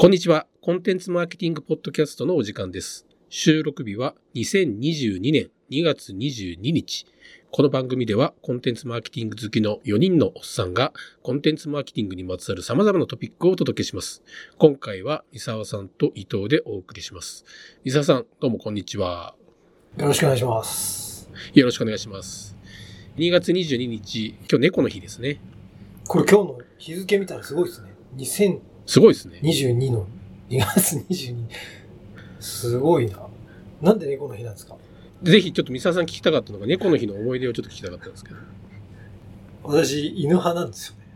こんにちは。コンテンツマーケティングポッドキャストのお時間です。収録日は2022年2月22日。この番組ではコンテンツマーケティング好きの4人のおっさんがコンテンツマーケティングにまつわる様々なトピックをお届けします。今回は三沢さんと伊藤でお送りします。三沢さん、どうもこんにちは。よろしくお願いします。よろしくお願いします。2月22日、今日猫の日ですね。これ今日の日付見たらすごいですね。すごいですね。2022の2月22。すごいな。なんで猫の日なんですか？ぜひちょっと三沢さん聞きたかったのが猫の日の思い出をちょっと聞きたかったんですけど。も私、犬派なんですよね。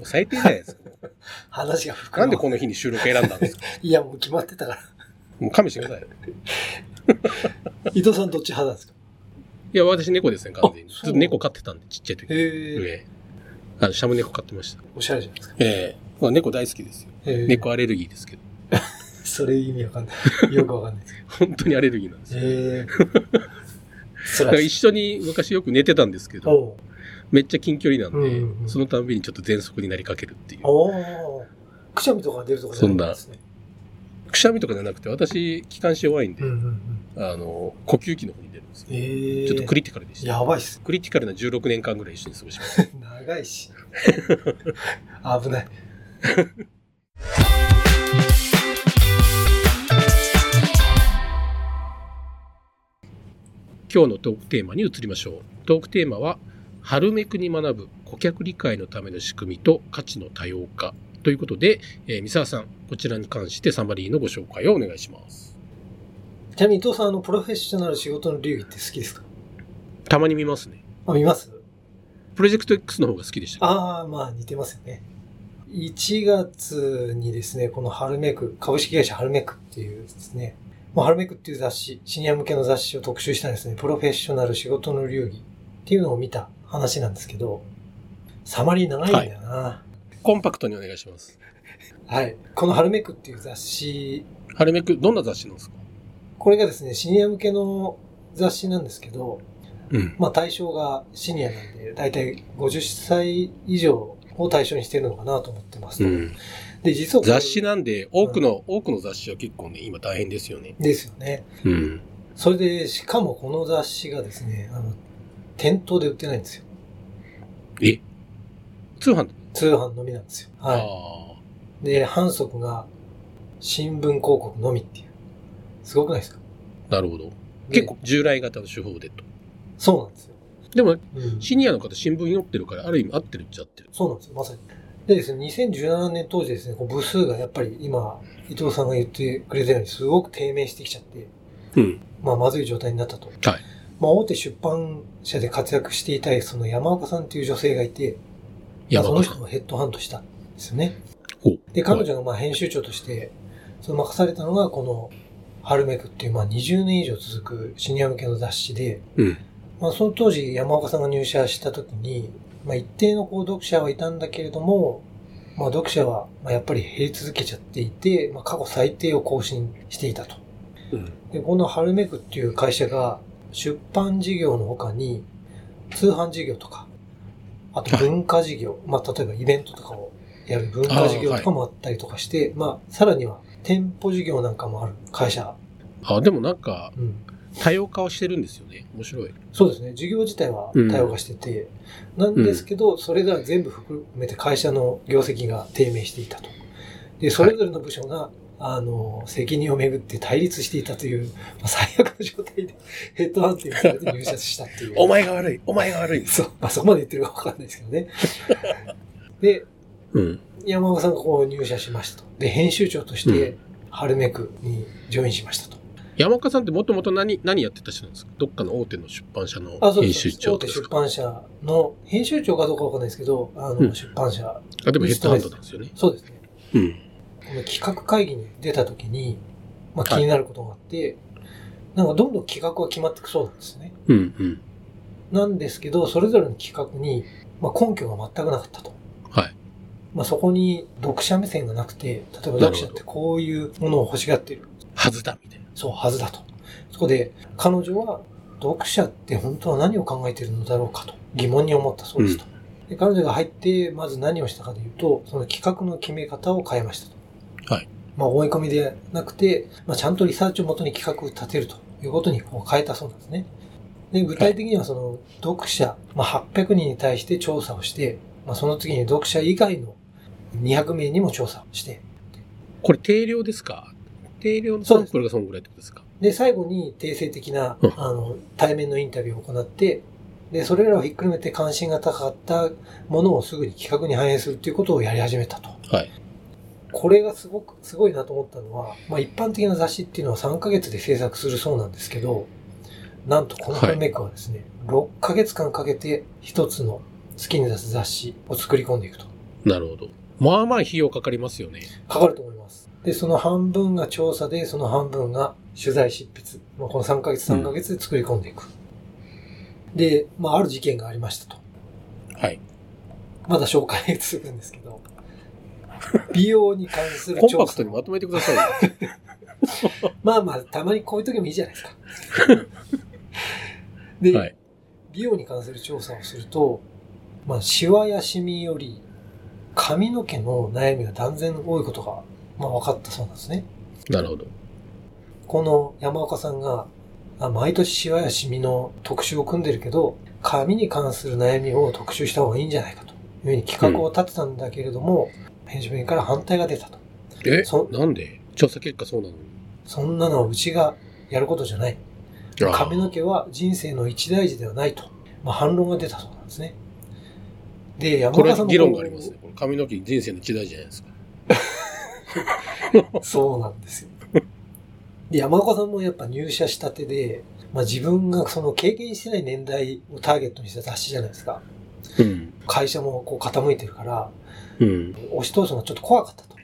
う最低じゃないですか。話が深い。なんでこの日に収録選んだんですか？いや、もう決まってたから。もう勘弁してください。伊藤さんどっち派なんですか？いや、私猫ですね、完全に。ずっと猫飼ってたんで、ちっちゃい時。へえ。上。あの、シャム猫飼ってました。おしゃれじゃないですか。ええまあ、猫大好きですよ。へえ。猫アレルギーですけど。それ意味わかんない。よくわかんないです本当にアレルギーなんですよ。え。だから辛い一緒に昔よく寝てたんですけど、めっちゃ近距離なんで、うんうんうんそのたんびにちょっと喘息になりかけるっていう。くしゃみとか出るとかじゃないんですね。くしゃみとかじゃなくて、私、気管支弱いんで。あの、呼吸器の方に出るんですよ。ええ。ちょっとクリティカルでした。やばいっす。クリティカルな16年間ぐらい一緒に過ごしました。長いし。危ない。今日のトークテーマに移りましょう。トークテーマは、春めくに学ぶ顧客理解のための仕組みと価値の多様化ということで、えー三沢さん、こちらに関してサマリーのご紹介をお願いします。ちなみに伊藤さん、あの、プロフェッショナル仕事の流儀って好きですか？たまに見ますね。あ、見ます？プロジェクト X の方が好きでした。ああ、まあ似てますよね。1月にですね、この春めく、株式会社春めくっていうですね、まあ、春めくっていう雑誌、シニア向けの雑誌を特集したんですね、プロフェッショナル仕事の流儀っていうのを見た話なんですけど、サマリー長いんだよな。はコンパクトにお願いします。い。この春めくっていう雑誌、春めく、どんな雑誌なんですか？これがですね、シニア向けの雑誌なんですけど、うん。まあ対象がシニアなんで、だいたい50歳以上を対象にしてるのかなと思ってますと。うん、で、実は雑誌なんで、多くの、多くの雑誌は結構ね、今大変ですよね。ですよね。うん。それで、しかもこの雑誌がですね、あの、店頭で売ってないんですよ。え？通販通販のみなんですよ。はあい。で、反則が新聞広告のみっていう。すごくないですか？あ、なるほど。で結構従来型の手法でと。そうなんですよ。でも、うん、シニアの方新聞読ってるから、ある意味合ってるっちゃ合ってる。そうなんですよ、まさに。でですね、2017年当時ですね、こう部数がやっぱり今、伊藤さんが言ってくれたようにすごく低迷してきちゃって、うん。まあ、まずい状態になったと。はい。まあ、大手出版社で活躍していたい、その山岡さんっていう女性がいて、まあその。人をヘッドハントしたんですよね。で、彼女がまあ編集長として、その任されたのがこの、春めくっていうまあ20年以上続くシニア向けの雑誌で、うん。まあその当時山岡さんが入社した時に、まあ一定のこう読者はいたんだけれども、まあ読者はまあやっぱり減り続けちゃっていて、まあ過去最低を更新していたと。うん。で、この春めくっていう会社が出版事業の他に通販事業とか、あと文化事業、まあ例えばイベントとかをやる文化事業とかもあったりとかして、まあさらには店舗事業なんかもある会社。あ、でもなんか、うん。多様化をしてるんですよね。面白い。そうですね。事業自体は多様化してて、なんですけど、それが全部含めて会社の業績が低迷していたと。で、それぞれの部署が、あの、責任をめぐって対立していたという、まあ、最悪の状態でヘッドハンティングされて入社したっていう。お前が悪いお前が悪いそう。まあ、そこまで言ってるかわかんないですけどね。で、うん。山岡さんがこう入社しましたと。で、編集長としうて、春めくにジョインしましたと。山岡さんってもともと何、何やってた人なんですか？どっかの大手の出版社の編集です。大手出版社の、編集長かどうかわかんないですけど、あの、うん出版社。あ、でもヘッドハンドなんですよね。そうですね。うん。この企画会議に出た時に、まあ、気になることがあって、なんかどんどん企画が決まっていくそうなんですね。うん、うん。なんですけど、それぞれの企画に、まあ、根拠が全くなかったと。はい。まあ、そこに読者目線がなくて、例えば読者ってこういうものを欲しがっている。はずだ、みたいな。そう、はずだと。そこで、彼女は、読者って本当は何を考えているのだろうかと疑問に思ったそうですと。で彼女が入って、まず何をしたかというと、その企画の決め方を変えましたと。はい。まあ思い込みでなくて、まあちゃんとリサーチをもとに企画を立てるということにこう変えたそうなんですね。で、具体的にはその読者、まあ800人に対して調査をして、まあその次に読者以外の200名にも調査をして、これ定量ですか？定量のサンプルがそのぐらいってことですか？で、最後に定性的なうん、あの、対面のインタビューを行って、で、それらをひっくるめて関心が高かったものをすぐに企画に反映するということをやり始めたと。はい。これがすごく、すごいなと思ったのは、まあ一般的な雑誌っていうのは3ヶ月で制作するそうなんですけど、なんとこのハルメイクはですね、6ヶ月間かけて一つの好きに出す雑誌を作り込んでいくと。なるほど。まあまあ費用かかりますよね。かかると思います。で、その半分が調査で、その半分が取材執筆。まあ、この3ヶ月3ヶ月で作り込んでいく。で、まあ、ある事件がありましたと。はい。まだ紹介続くんですけど、美容に関するコン調査パクトにまとめてくださいよ。まあまあ、たまにこういう時もいいじゃないですか。で、はい。美容に関する調査をすると、まあ、シワやシミより髪の毛の悩みが断然多いことが、まあ、分かったそうなんですね。なるほど。この山岡さんが、あ毎年シワやシミの特集を組んでるけど、髪に関する悩みを特集した方がいいんじゃないかというふうに企画を立てたんだけれども、編集部員から反対が出たと。え？そなんで？調査結果そうなのに。そんなのはうちがやることじゃない。髪の毛は人生の一大事ではないと、まあ、反論が出たそうなんですね。で、山これ岡さんも議論がありますね。これ髪の毛人生の一大事じゃないですか。そうなんですよ。で、山岡さんもやっぱ入社したてで、まあ、自分がその経験してない年代をターゲットにした雑誌じゃないですか。うん。会社もこう傾いてるから、うん。押し通すのがちょっと怖かったと。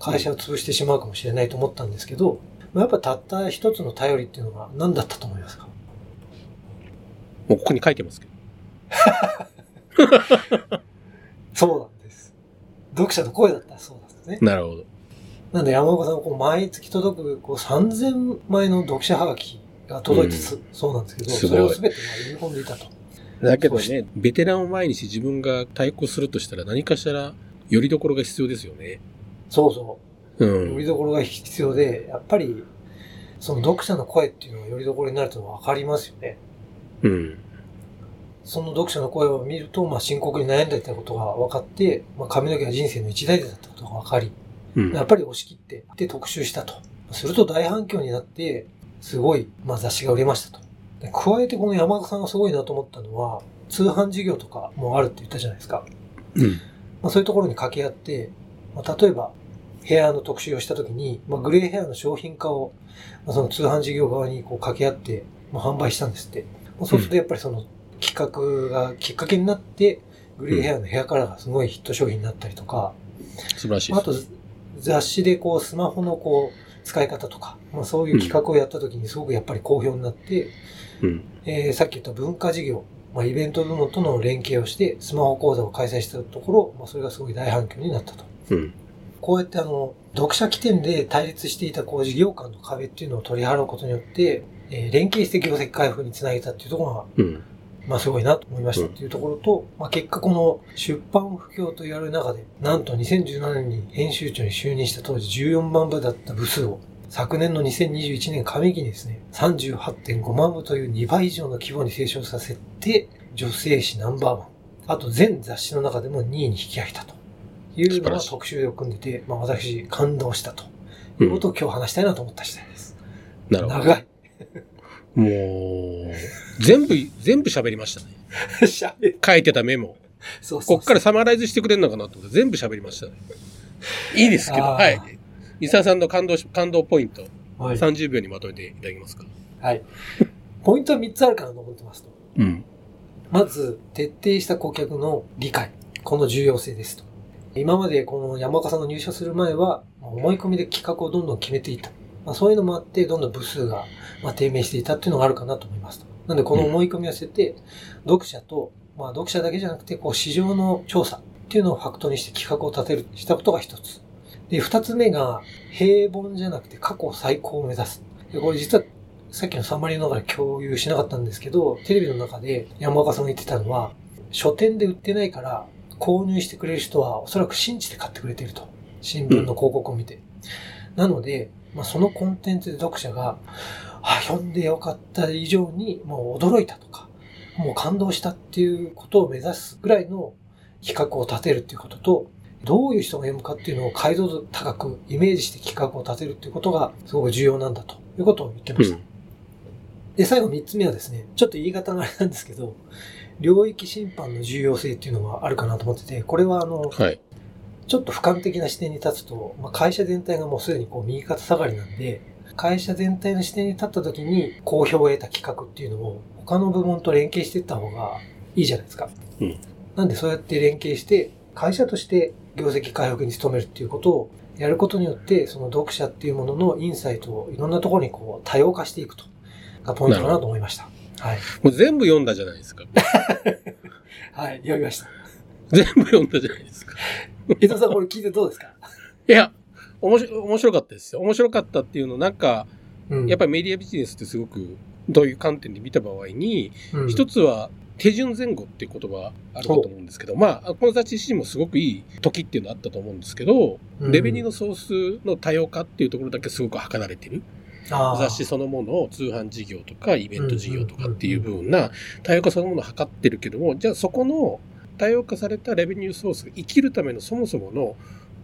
会社を潰してしまうかもしれないと思ったんですけど、まあやっぱたった一つの頼りっていうのが何だったと思いますか？もうここに書いてますけど。そうなんです。読者の声だったらそうなんですね。なるほど。なんで山岡さんはこう毎月届くこう3000枚の読者はがきが届いてす、そうなんですけど、それを全てまあ読み込んでいたと。だけどそね、ベテランを前にして自分が対抗するとしたら何かしらよりどころが必要ですよね。そうそう。うん。よりどころが必要で、やっぱり、その読者の声っていうのがよりどころになるというのは分かりますよね。うん。その読者の声を見ると、まあ深刻に悩んでいたことが分かって、まあ髪の毛が人生の一大事だったことが分かり、うん。やっぱり押し切って、で特集したと。すると大反響になって、すごい、まあ雑誌が売れましたと。で加えてこの山岡さんがすごいなと思ったのは、通販事業とかもあるって言ったじゃないですか。うん。まあ、そういうところに掛け合って、まあ、例えば、ヘアの特集をしたときに、まあ、グレーヘアの商品化を、まあ、その通販事業側にこう掛け合って、まあ、販売したんですって。まあ、そうするとやっぱりその企画がきっかけになって、グレーヘアのヘアカラーがすごいヒット商品になったりとか、素晴らしいです。あと雑誌でこうスマホのこう使い方とか、まあ、そういう企画をやったときにすごくやっぱり好評になって、うん。えーさっき言った文化事業、まあ、イベント部門との連携をして、スマホ講座を開催したところ、まあ、それがすごい大反響になったと。うん。こうやってあの、読者起点で対立していたこう事業間の壁っていうのを取り払うことによって、えー連携して業績回復につなげたっていうところが、うん。まあすごいなと思いましたっていうところと、まあ結果この出版不況と言われる中で、なんと2017年に編集長に就任した当時14万部だった部数を、昨年の2021年上期にですね、38.5万部という2倍以上の規模に成長させて、女性誌ナンバーワン。あと全雑誌の中でも2位に引き上げたというのが特集を組んでて、まあ私感動したということを今日話したいなと思った次第です。なるほど。長い。もう、全部、全部喋りましたね。喋る。書いてたメモ。そうそうそうこっからサマライズしてくれるのかなと思って全部喋りましたね。いいですけど、あーはい。伊沢さんの感動し、感動ポイント、はい。30秒にまとめていただけますか？はい。ポイントは3つあるかなと思ってますと。うん。まず、徹底した顧客の理解。この重要性ですと。今までこの山岡さんが入社する前は、まあ思い込みで企画をどんどん決めていた。まあ、そういうのもあって、どんどん部数が、まあ、低迷していたっていうのがあるかなと思いますと。なんで、この思い込みを捨てて、読者と、まあ、読者だけじゃなくて、こう、市場の調査っていうのをファクトにして企画を立てる、したことが一つ。で、二つ目が、平凡じゃなくて過去最高を目指す。で、これ実は、さっきのサマリーの中で共有しなかったんですけど、テレビの中で山岡さんが言ってたのは、書店で売ってないから、購入してくれる人はおそらく信じて買ってくれてると。新聞の広告を見て。なので、まあ、そのコンテンツで読者が、あ、読んでよかった以上に、もう驚いたとか、もう感動したっていうことを目指すぐらいの企画を立てるっていうことと、どういう人が読むかっていうのを解像度高くイメージして企画を立てるっていうことがすごく重要なんだということを言ってました。うんで、最後三つ目はですね、ちょっと言い方があれなんですけど、領域審判の重要性っていうのがあるかなと思ってて、これはあの、はい。ちょっと俯瞰的な視点に立つと、まあ、会社全体がもうすでにこう右肩下がりなんで、会社全体の視点に立った時に好評を得た企画っていうのを他の部門と連携していった方がいいじゃないですか。うんなんでそうやって連携して、会社として業績回復に努めるっていうことをやることによって、その読者っていうもののインサイトをいろんなところにこう多様化していくと。がポイントかなと思いました。はい。もう全部読んだじゃないですか。はい、読みました。全部読んだじゃないですか。伊藤さんこれ聞いてどうですか？いや、面白面白かったですよ。面白かったっていうの、なんか、うん。やっぱりメディアビジネスってすごく、どういう観点で見た場合に、うん。一つは、手順前後っていう言葉あるかと思うんですけど、まあ、この雑誌自身もすごくいい時っていうのあったと思うんですけど、うん。レベニューのソースの多様化っていうところだけすごく図られてる。雑誌そのものを通販事業とかイベント事業とかっていう部分な多様化そのものを図ってるけども、じゃあそこの多様化されたレベニューソースが生きるためのそもそもの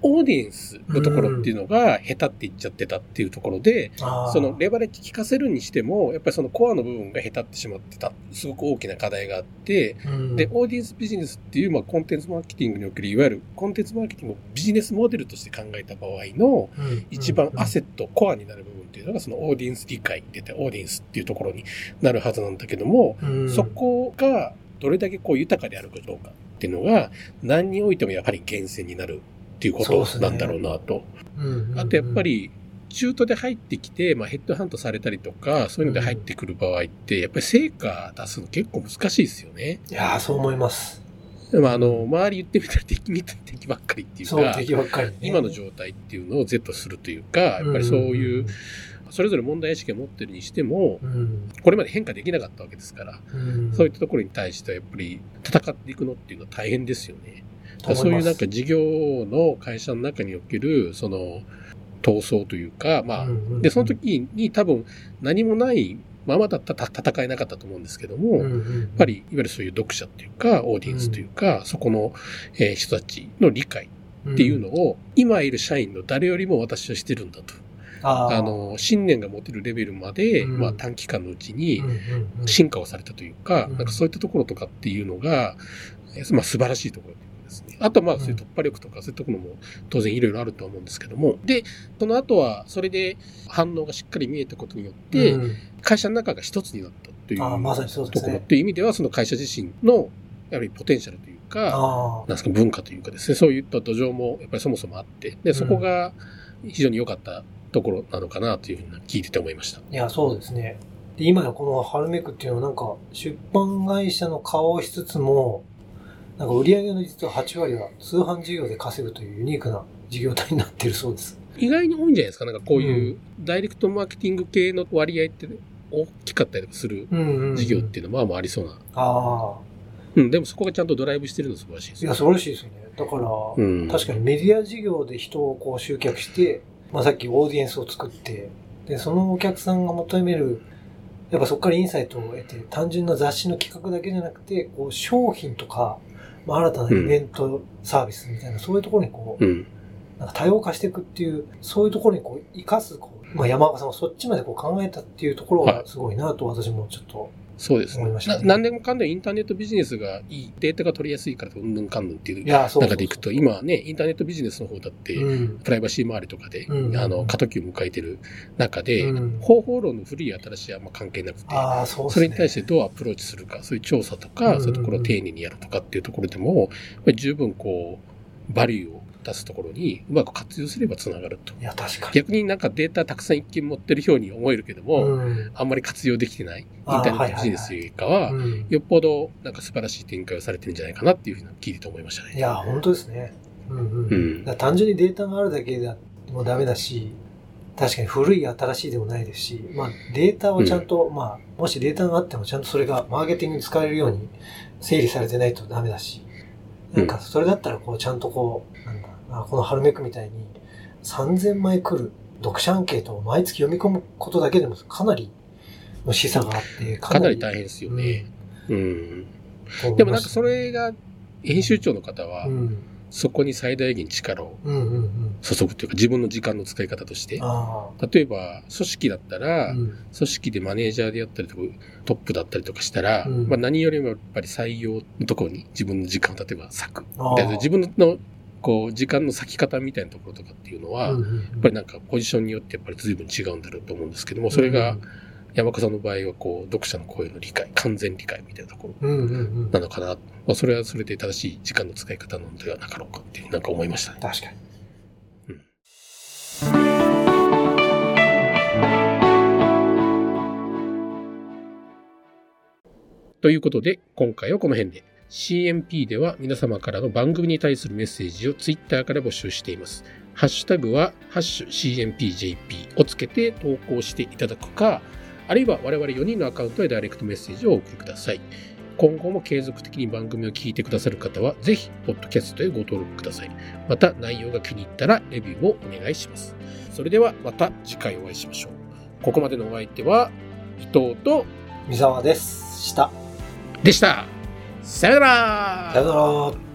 オーディエンスのところっていうのが下手っていっちゃってたっていうところで、あーそのレバレッジ効かせるにしても、やっぱりそのコアの部分が下手ってしまってた、すごく大きな課題があって、うん。で、オーディエンスビジネスっていう、まあ、コンテンツマーケティングにおける、いわゆるコンテンツマーケティングをビジネスモデルとして考えた場合の、うん一番アセット、コアになる部分っていうのが、そのオーディエンス理解って言って、オーディエンスっていうところになるはずなんだけども、うん。そこがどれだけこう豊かであるかどうか。っていうのが、何においてもやはり厳選になるっていうことなんだろうなと。うんあとやっぱ、り、中途で入ってきて、まあ、ヘッドハントされたりとか、そういうので入ってくる場合って、やっぱり成果出すの結構難しいですよね。いやーそう思います。でもあの、周り言ってみたら敵みたい敵ばっかりっていうそう、か、ね。今の状態っていうのを Z するというか、やっぱりそういう、それぞれ問題意識を持ってるにしても、うん、これまで変化できなかったわけですから、うん、そういったところに対してはやっぱり戦っていくのっていうのは大変ですよね。そういうなんか事業の会社の中における、その、闘争というか、まあ、で、その時に多分何もないままだったら戦えなかったと思うんですけども、やっぱり、いわゆるそういう読者っていうか、オーディエンスというか、そこの、えー人たちの理解っていうのを、今いる社員の誰よりも私はしてるんだと。あの、信念が持てるレベルまで、うん。まあ短期間のうちに進化をされたというか、うん。なんかそういったところとかっていうのが、えーまあ素晴らしいところですね。あとまあそういう突破力とかそういったところも当然いろいろあるとは思うんですけども、で、その後はそれで反応がしっかり見えたことによって、うん。会社の中が一つになったというあーまさにそうでところっすね。ていう意味では、その会社自身のやはりポテンシャルというか、あなんですか文化というかですね、そういった土壌もやっぱりそもそもあって、で、そこが非常に良かったところなのかなというふうに聞いてて思いました。あ、いや、そうですね。で今のこのハルメクっていうのはなんか出版会社の顔をしつつも、なんか売り上げの実は8割は通販事業で稼ぐというユニークな事業体になっているそうです。意外に多いんじゃないですか、なんかこういうダイレクトマーケティング系の割合って大きかったりするうんうんうん事業っていうのはまあまあありそうな。ああ。うん、でもそこがちゃんとドライブしてるの素晴らしいですよ。いや、素晴らしいですよね。だから、うん確かにメディア事業で人をこう集客して、まあさっきオーディエンスを作って、で、そのお客さんが求める、やっぱそこからインサイトを得て、単純な雑誌の企画だけじゃなくて、こう商品とか、まあ新たなイベント、サービスみたいな、そういうところにこう、うん。なんか多様化していくっていう、そういうところにこう、生かす、こう、まあ山岡さんはそっちまでこう考えたっていうところがすごいなと私もちょっと、そうですね。何でもかんでもインターネットビジネスがいい、データが取りやすいから、うんぬんかんぬんっていう中でいくと、今はね、インターネットビジネスの方だって、うん。プライバシー周りとかで、うんあの、過渡期を迎えてる中で、うん方法論の古い新しいはあんま関係なくて、そね。それに対してどうアプローチするか、そういう調査とか、うんそういうところを丁寧にやるとかっていうところでも、やっぱり十分こう、バリューを出すところにうまく活用すればつながると。いや、確かに。逆になんかデータたくさん一見持ってるように思えるけども、うんあんまり活用できてないインターネットビジネスよりかは、うんよっぽどなんか素晴らしい展開をされてるんじゃないかなっていうふうに聞いてて思いましたね。いや、本当ですね。うんうん。うん単純にデータがあるだけでもダメだし、確かに古い新しいでもないですし、まあデータはちゃんと、まあもしデータがあってもちゃんとそれがマーケティングに使えるように整理されてないとダメだし、なんかそれだったらこうちゃんとこう、なんだ、まあ、この春めくみたいに3000枚来る読者アンケートを毎月読み込むことだけでもかなりの示唆があって、かなり大変ですよね。うん。でもなんかそれが、編集長の方はう、ん。そこに最大限力をうんうんうん。注ぐというか、自分の時間の使い方として。あ例えば、組織だったあ。ら、うん。組織でマネージャーでやったりとか、トップだったりとかしたら、うんまあ何よりもやっぱり採用のところに自分の時間を例えば割く。自分のこう時間の割き方みたいなところとかっていうのは、うんうんうんやっぱりなんかポジションによってやっぱり随分違うんだろうと思うんですけども、それが山岡さんの場合はこう読者の声の理解、完全理解みたいなところうんうんうん。なのかな。まあ、それはそれで正しい時間の使い方なのではなかろうかっていうなんか思いましたね。確かに。ということで、今回はこの辺で。CMP では皆様からの番組に対するメッセージを Twitter から募集しています。ハッシュタグは、ハッシュ CMPJP をつけて投稿していただくか、あるいは我々4人のアカウントへダイレクトメッセージをお送りください。今後も継続的に番組を聞いてくださる方は、ぜひ、ポッドキャストへご登録ください。また、内容が気に入ったら、レビューをお願いします。それでは、また次回お会いしましょう。ここまでのお相手は、伊藤と、三沢です。した。でした。さよならさよなら。